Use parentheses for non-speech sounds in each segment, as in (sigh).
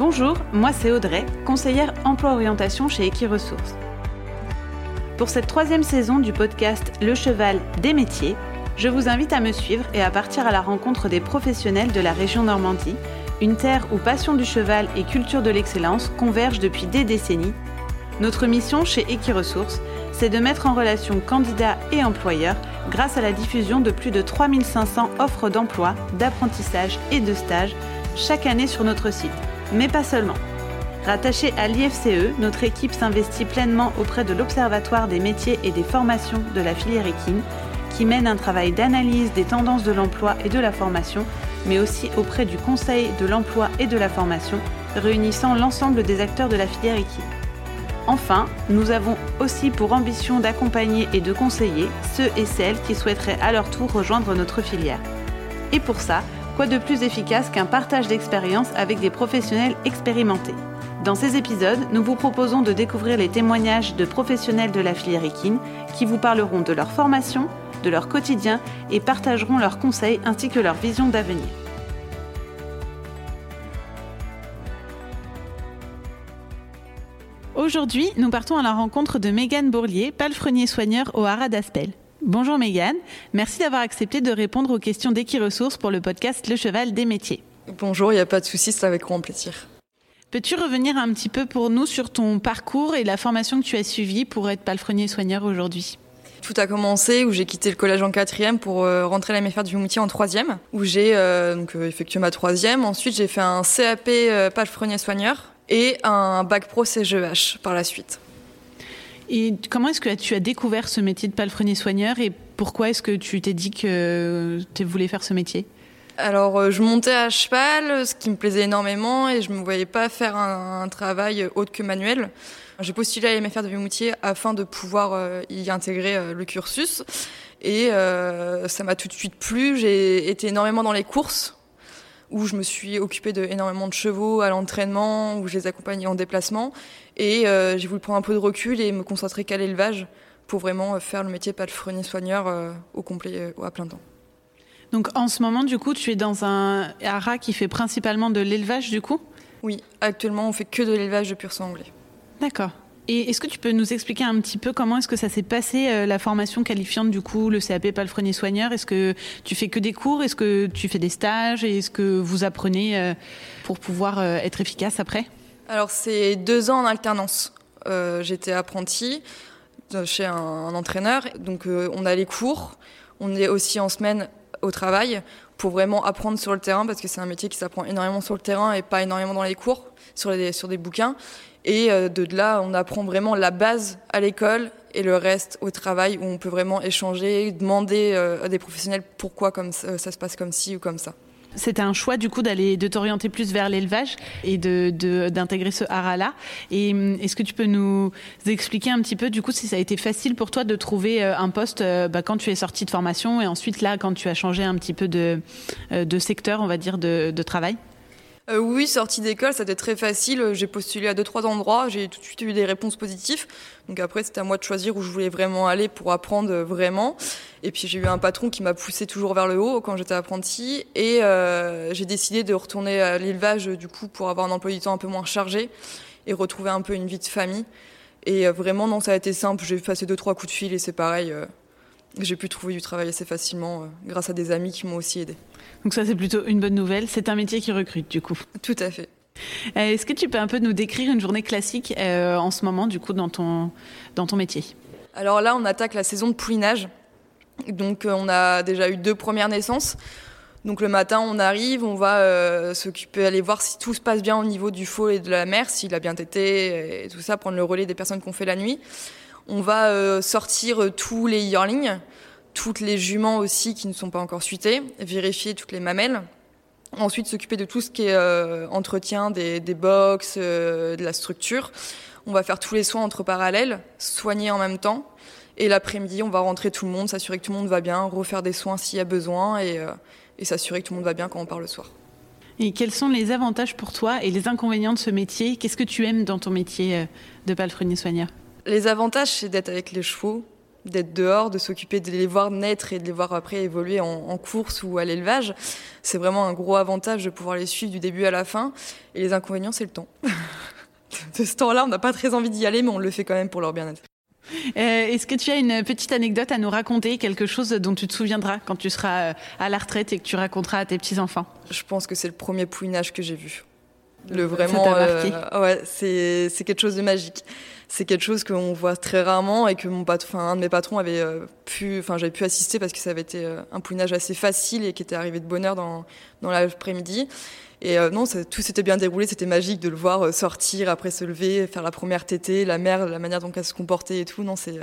Bonjour, moi c'est Audrey, conseillère emploi-orientation chez Equiresources. Pour cette troisième saison du podcast Le cheval des métiers, je vous invite à me suivre et à partir à la rencontre des professionnels de la région Normandie, une terre où passion du cheval et culture de l'excellence convergent depuis des décennies. Notre mission chez Equiresources, c'est de mettre en relation candidats et employeurs grâce à la diffusion de plus de 3500 offres d'emploi, d'apprentissage et de stage chaque année sur notre site. Mais pas seulement. Rattachée à l'IFCE, notre équipe s'investit pleinement auprès de l'Observatoire des métiers et des formations de la filière équine, qui mène un travail d'analyse des tendances de l'emploi et de la formation, mais aussi auprès du Conseil de l'emploi et de la formation, réunissant l'ensemble des acteurs de la filière équine. Enfin, nous avons aussi pour ambition d'accompagner et de conseiller ceux et celles qui souhaiteraient à leur tour rejoindre notre filière. Et pour ça, quoi de plus efficace qu'un partage d'expérience avec des professionnels expérimentés Dans ces épisodes, nous vous proposons de découvrir les témoignages de professionnels de la filière équine qui vous parleront de leur formation, de leur quotidien et partageront leurs conseils ainsi que leur vision d'avenir. Aujourd'hui, nous partons à la rencontre de Mégane Bourlier, palefrenier soigneur au Haras d'Aspel. Bonjour Mégane, merci d'avoir accepté de répondre aux questions d'Equiresources pour le podcast Le Cheval des métiers. Bonjour, il n'y a pas de souci, c'est avec grand plaisir. Peux-tu revenir un petit peu pour nous sur ton parcours et la formation que tu as suivie pour être palefrenier soigneur aujourd'hui? Tout a commencé où j'ai quitté le collège en quatrième pour euh, rentrer à la MFR du Moutier en troisième, où j'ai euh, donc euh, effectué ma troisième. Ensuite, j'ai fait un CAP palefrenier soigneur et un bac pro CGEH par la suite. Et comment est-ce que tu as découvert ce métier de palefrenier soigneur et pourquoi est-ce que tu t'es dit que tu voulais faire ce métier? Alors, euh, je montais à cheval, ce qui me plaisait énormément, et je me voyais pas faire un, travail autre que manuel. J'ai postulé à l'MFR de Vimoutier afin de pouvoir euh, y intégrer euh, le cursus, et ça m'a tout de suite plu. J'ai été énormément dans les courses, où je me suis occupée de de chevaux à l'entraînement, où je les accompagnais en déplacement. Et euh, j'ai voulu prendre un peu de recul et me concentrer qu'à l'élevage pour vraiment euh, faire le métier palefrenier soigneur euh, au complet, à plein temps. Donc en ce moment, du coup, tu es dans un haras qui fait principalement de l'élevage, du coup? Oui, actuellement, on fait que de l'élevage de pur sang anglais. D'accord. Et est-ce que tu peux nous expliquer un petit peu comment est-ce que ça s'est passé euh, la formation qualifiante du coup, le CAP palefrenier soigneur Est-ce que tu fais que des cours? Est-ce que tu fais des stages? Et est-ce que vous apprenez euh, pour pouvoir euh, être efficace après? Alors c'est deux ans en alternance. J'étais apprenti chez un, entraîneur, donc on a les cours. On est aussi en semaine au travail pour vraiment apprendre sur le terrain parce que c'est un métier qui s'apprend énormément sur le terrain et pas énormément dans les cours, sur, les, des bouquins. Et euh, de là, on apprend vraiment la base à l'école et le reste au travail où on peut vraiment échanger, demander euh, à des professionnels pourquoi comme ça, ça se passe comme ci ou comme ça. C'était un choix du coup d'aller de t'orienter plus vers l'élevage et de d'intégrer ce haras là. Et hum, est-ce que tu peux nous expliquer un petit peu du coup si ça a été facile pour toi de trouver euh, un poste bah, quand tu es sorti de formation et ensuite là quand tu as changé un petit peu de, de secteur on va dire de, de travail? Euh, oui, sortie d'école, c'était très facile. J'ai postulé à deux trois endroits, j'ai tout de suite eu des réponses positives. Donc après, c'était à moi de choisir où je voulais vraiment aller pour apprendre vraiment. Et puis j'ai eu un patron qui m'a poussé toujours vers le haut quand j'étais apprenti, et euh, j'ai décidé de retourner à l'élevage du coup pour avoir un emploi du temps un peu moins chargé et retrouver un peu une vie de famille. Et euh, vraiment, non, ça a été simple. J'ai passé deux trois coups de fil et c'est pareil. j'ai pu trouver du travail assez facilement grâce à des amis qui m'ont aussi aidé. Donc ça, c'est plutôt une bonne nouvelle. C'est un métier qui recrute, du coup. Tout à fait. Euh, est-ce que tu peux un peu nous décrire une journée classique euh, en ce moment, du coup, dans ton, dans ton métier? Alors là, on attaque la saison de poulinage. Donc euh, on a déjà eu deux premières naissances. Donc le matin, on arrive, on va s'occuper, aller voir si tout se passe bien au niveau du faux et de la mère, s'il a bien tété et tout ça, prendre le relais des personnes qui ont fait la nuit. On va sortir tous les yearlings toutes les juments aussi qui ne sont pas encore suitées, vérifier toutes les mamelles. Ensuite, s'occuper de tout ce qui est euh, entretien des, des box, euh, de la structure. On va faire tous les soins entre parallèles, soigner en même temps. Et l'après-midi, on va rentrer tout le monde, s'assurer que tout le monde va bien, refaire des soins s'il y a besoin et, euh, et s'assurer que tout le monde va bien quand on part le soir. Et quels sont les avantages pour toi et les inconvénients de ce métier? Qu'est-ce que tu aimes dans ton métier de palefrenier soigneur? Les avantages, c'est d'être avec les chevaux, d'être dehors, de s'occuper de les voir naître et de les voir après évoluer en, course ou à l'élevage. C'est vraiment un gros avantage de pouvoir les suivre du début à la fin. Et les inconvénients, c'est le temps. (laughs) de ce temps-là, on n'a pas très envie d'y aller, mais on le fait quand même pour leur bien-être. Euh, est-ce que tu as une petite anecdote à nous raconter, quelque chose dont tu te souviendras quand tu seras euh, à la retraite et que tu raconteras à tes petits-enfants? Je pense que c'est le premier pouinage que j'ai vu. Le vraiment, euh, ouais, c'est c'est quelque chose de magique. C'est quelque chose qu'on voit très rarement et que mon patron, un de mes patrons avait euh, pu, enfin j'avais pu assister parce que ça avait été euh, un poulinage assez facile et qui était arrivé de bonne heure dans dans l'après-midi. Et non, ça, tout s'était bien déroulé, c'était magique de le voir sortir, après se lever, faire la première tétée, la mère, la manière dont elle se comportait et tout. Non, c'est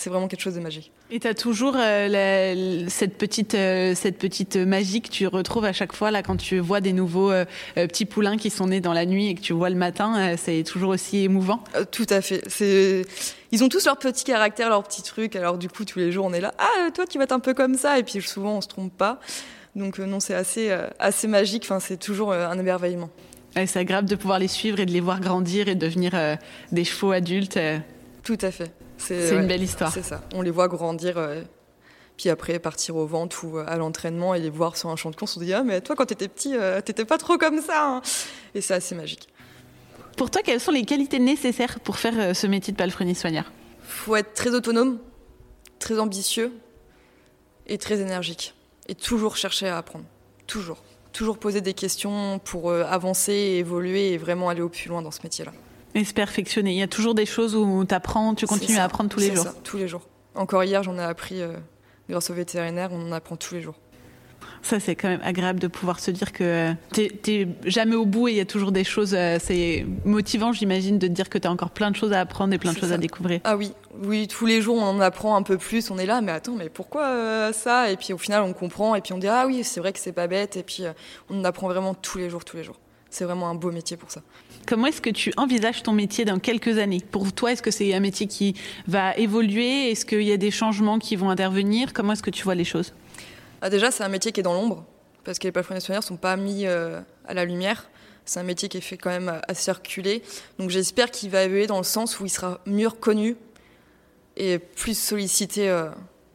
c'est vraiment quelque chose de magique. Et tu as toujours euh, cette, petite, euh, cette petite magie que tu retrouves à chaque fois là quand tu vois des nouveaux euh, petits poulains qui sont nés dans la nuit et que tu vois le matin, c'est toujours aussi émouvant? tout à fait. C'est ils ont tous leur petit caractère, leur petit truc. Alors du coup, tous les jours, on est là. Ah, toi, tu vas être un peu comme ça. Et puis souvent, on se trompe pas. Donc non, c'est assez, assez magique. Enfin, c'est toujours un émerveillement. c'est agréable de pouvoir les suivre et de les voir grandir et devenir des chevaux adultes. Tout à fait. C'est une belle histoire. C'est ça. On les voit grandir, euh, puis après partir aux ventes ou euh, à l'entraînement et les voir sur un champ de course. On se dit ah mais toi quand t'étais petit, euh, t'étais pas trop comme ça. Hein. Et c'est assez magique. Pour toi, quelles sont les qualités nécessaires pour faire ce métier de palefrenier soigneur? Faut être très autonome, très ambitieux et très énergique. Et toujours chercher à apprendre. Toujours. Toujours poser des questions pour avancer, évoluer et vraiment aller au plus loin dans ce métier-là. Et se perfectionner. Il y a toujours des choses où tu apprends, tu continues à apprendre tous les jours. Ça, tous les jours. Encore hier, j'en ai appris euh, grâce au vétérinaire, on en apprend tous les jours. Ça, c'est quand même agréable de pouvoir se dire que tu n'es jamais au bout et il y a toujours des choses. Euh, c'est motivant, j'imagine, de te dire que tu as encore plein de choses à apprendre et plein de choses à découvrir. Ah oui, oui, tous les jours, on en apprend un peu plus. On est là, mais attends, mais pourquoi euh, ça? Et puis au final, on comprend et puis on dit ah oui, c'est vrai que c'est pas bête. Et puis on apprend vraiment tous les jours, tous les jours. C'est vraiment un beau métier pour ça. Comment est-ce que tu envisages ton métier dans quelques années? Pour toi, est-ce que c'est un métier qui va évoluer? Est-ce qu'il y a des changements qui vont intervenir? Comment est-ce que tu vois les choses? Ah, Déjà, c'est un métier qui est dans l'ombre, parce que les palefreniers soigneurs ne sont pas mis euh, à la lumière. C'est un métier qui est fait quand même à circuler. Donc j'espère qu'il va évoluer dans le sens où il sera mieux reconnu et plus sollicité euh,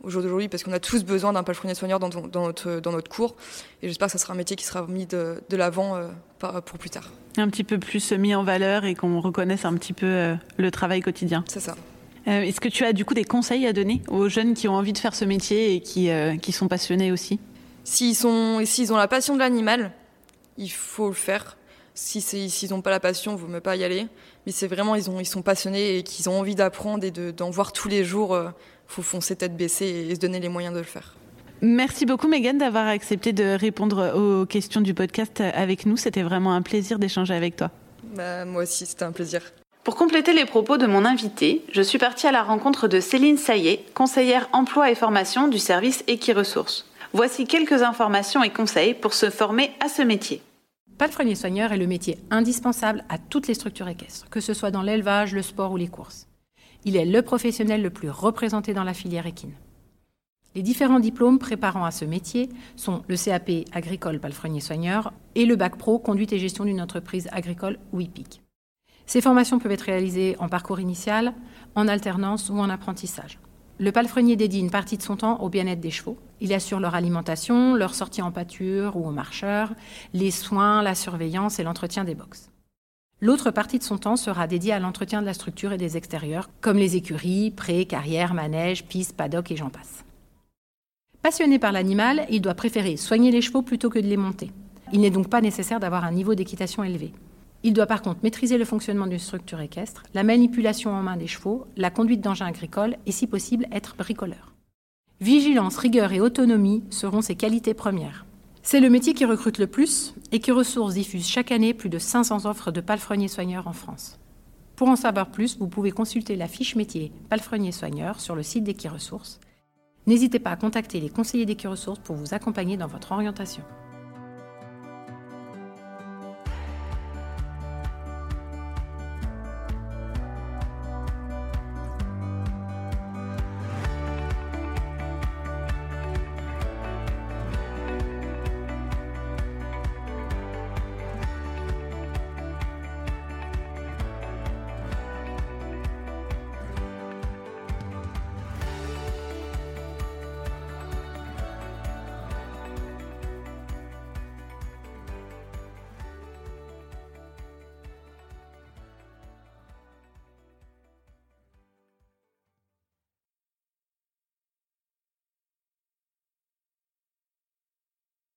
au jour d'aujourd'hui, parce qu'on a tous besoin d'un palefrenier soigneur dans, notre, dans notre cours. Et j'espère que ce sera un métier qui sera mis de, l'avant euh, pour plus tard. Un petit peu plus mis en valeur et qu'on reconnaisse un petit peu euh, le travail quotidien. C'est ça. Euh, est-ce que tu as du coup des conseils à donner aux jeunes qui ont envie de faire ce métier et qui, qui sont passionnés aussi? S'ils s'ils ont la passion de l'animal, il faut le faire. Si s'ils n'ont pas la passion, il vaut mieux pas y aller. Mais c'est vraiment, ils, ont, ils sont passionnés et qu'ils ont envie d'apprendre et d'en voir tous les jours faut foncer tête baissée et se donner les moyens de le faire. Merci beaucoup Megan d'avoir accepté de répondre aux questions du podcast avec nous. C'était vraiment un plaisir d'échanger avec toi. Bah, moi aussi, c'était un plaisir. Pour compléter les propos de mon invité, je suis partie à la rencontre de Céline Saillet, conseillère emploi et formation du service Equiresources. Voici quelques informations et conseils pour se former à ce métier. Palefrenier soigneur est le métier indispensable à toutes les structures équestres, que ce soit dans l'élevage, le sport ou les courses. Il est le professionnel le plus représenté dans la filière équine. Les différents diplômes préparant à ce métier sont le CAP agricole palefrenier soigneur et le bac pro conduite et gestion d'une entreprise agricole ou IPIC. Ces formations peuvent être réalisées en parcours initial, en alternance ou en apprentissage. Le palefrenier dédie une partie de son temps au bien-être des chevaux. Il assure leur alimentation, leur sortie en pâture ou aux marcheurs, les soins, la surveillance et l'entretien des boxes. L'autre partie de son temps sera dédiée à l'entretien de la structure et des extérieurs, comme les écuries, prés, carrières, manèges, pistes, paddocks et j'en passe. Passionné par l'animal, il doit préférer soigner les chevaux plutôt que de les monter. Il n'est donc pas nécessaire d'avoir un niveau d'équitation élevé. Il doit par contre maîtriser le fonctionnement d'une structure équestre, la manipulation en main des chevaux, la conduite d'engins agricoles et si possible être bricoleur. Vigilance, rigueur et autonomie seront ses qualités premières. C'est le métier qui recrute le plus et qui Ressources diffuse chaque année plus de 500 offres de palefreniers soigneurs en France. Pour en savoir plus, vous pouvez consulter la fiche métier palefrenier soigneur sur le site d'Equiresources. N'hésitez pas à contacter les conseillers d'Equiresources pour vous accompagner dans votre orientation.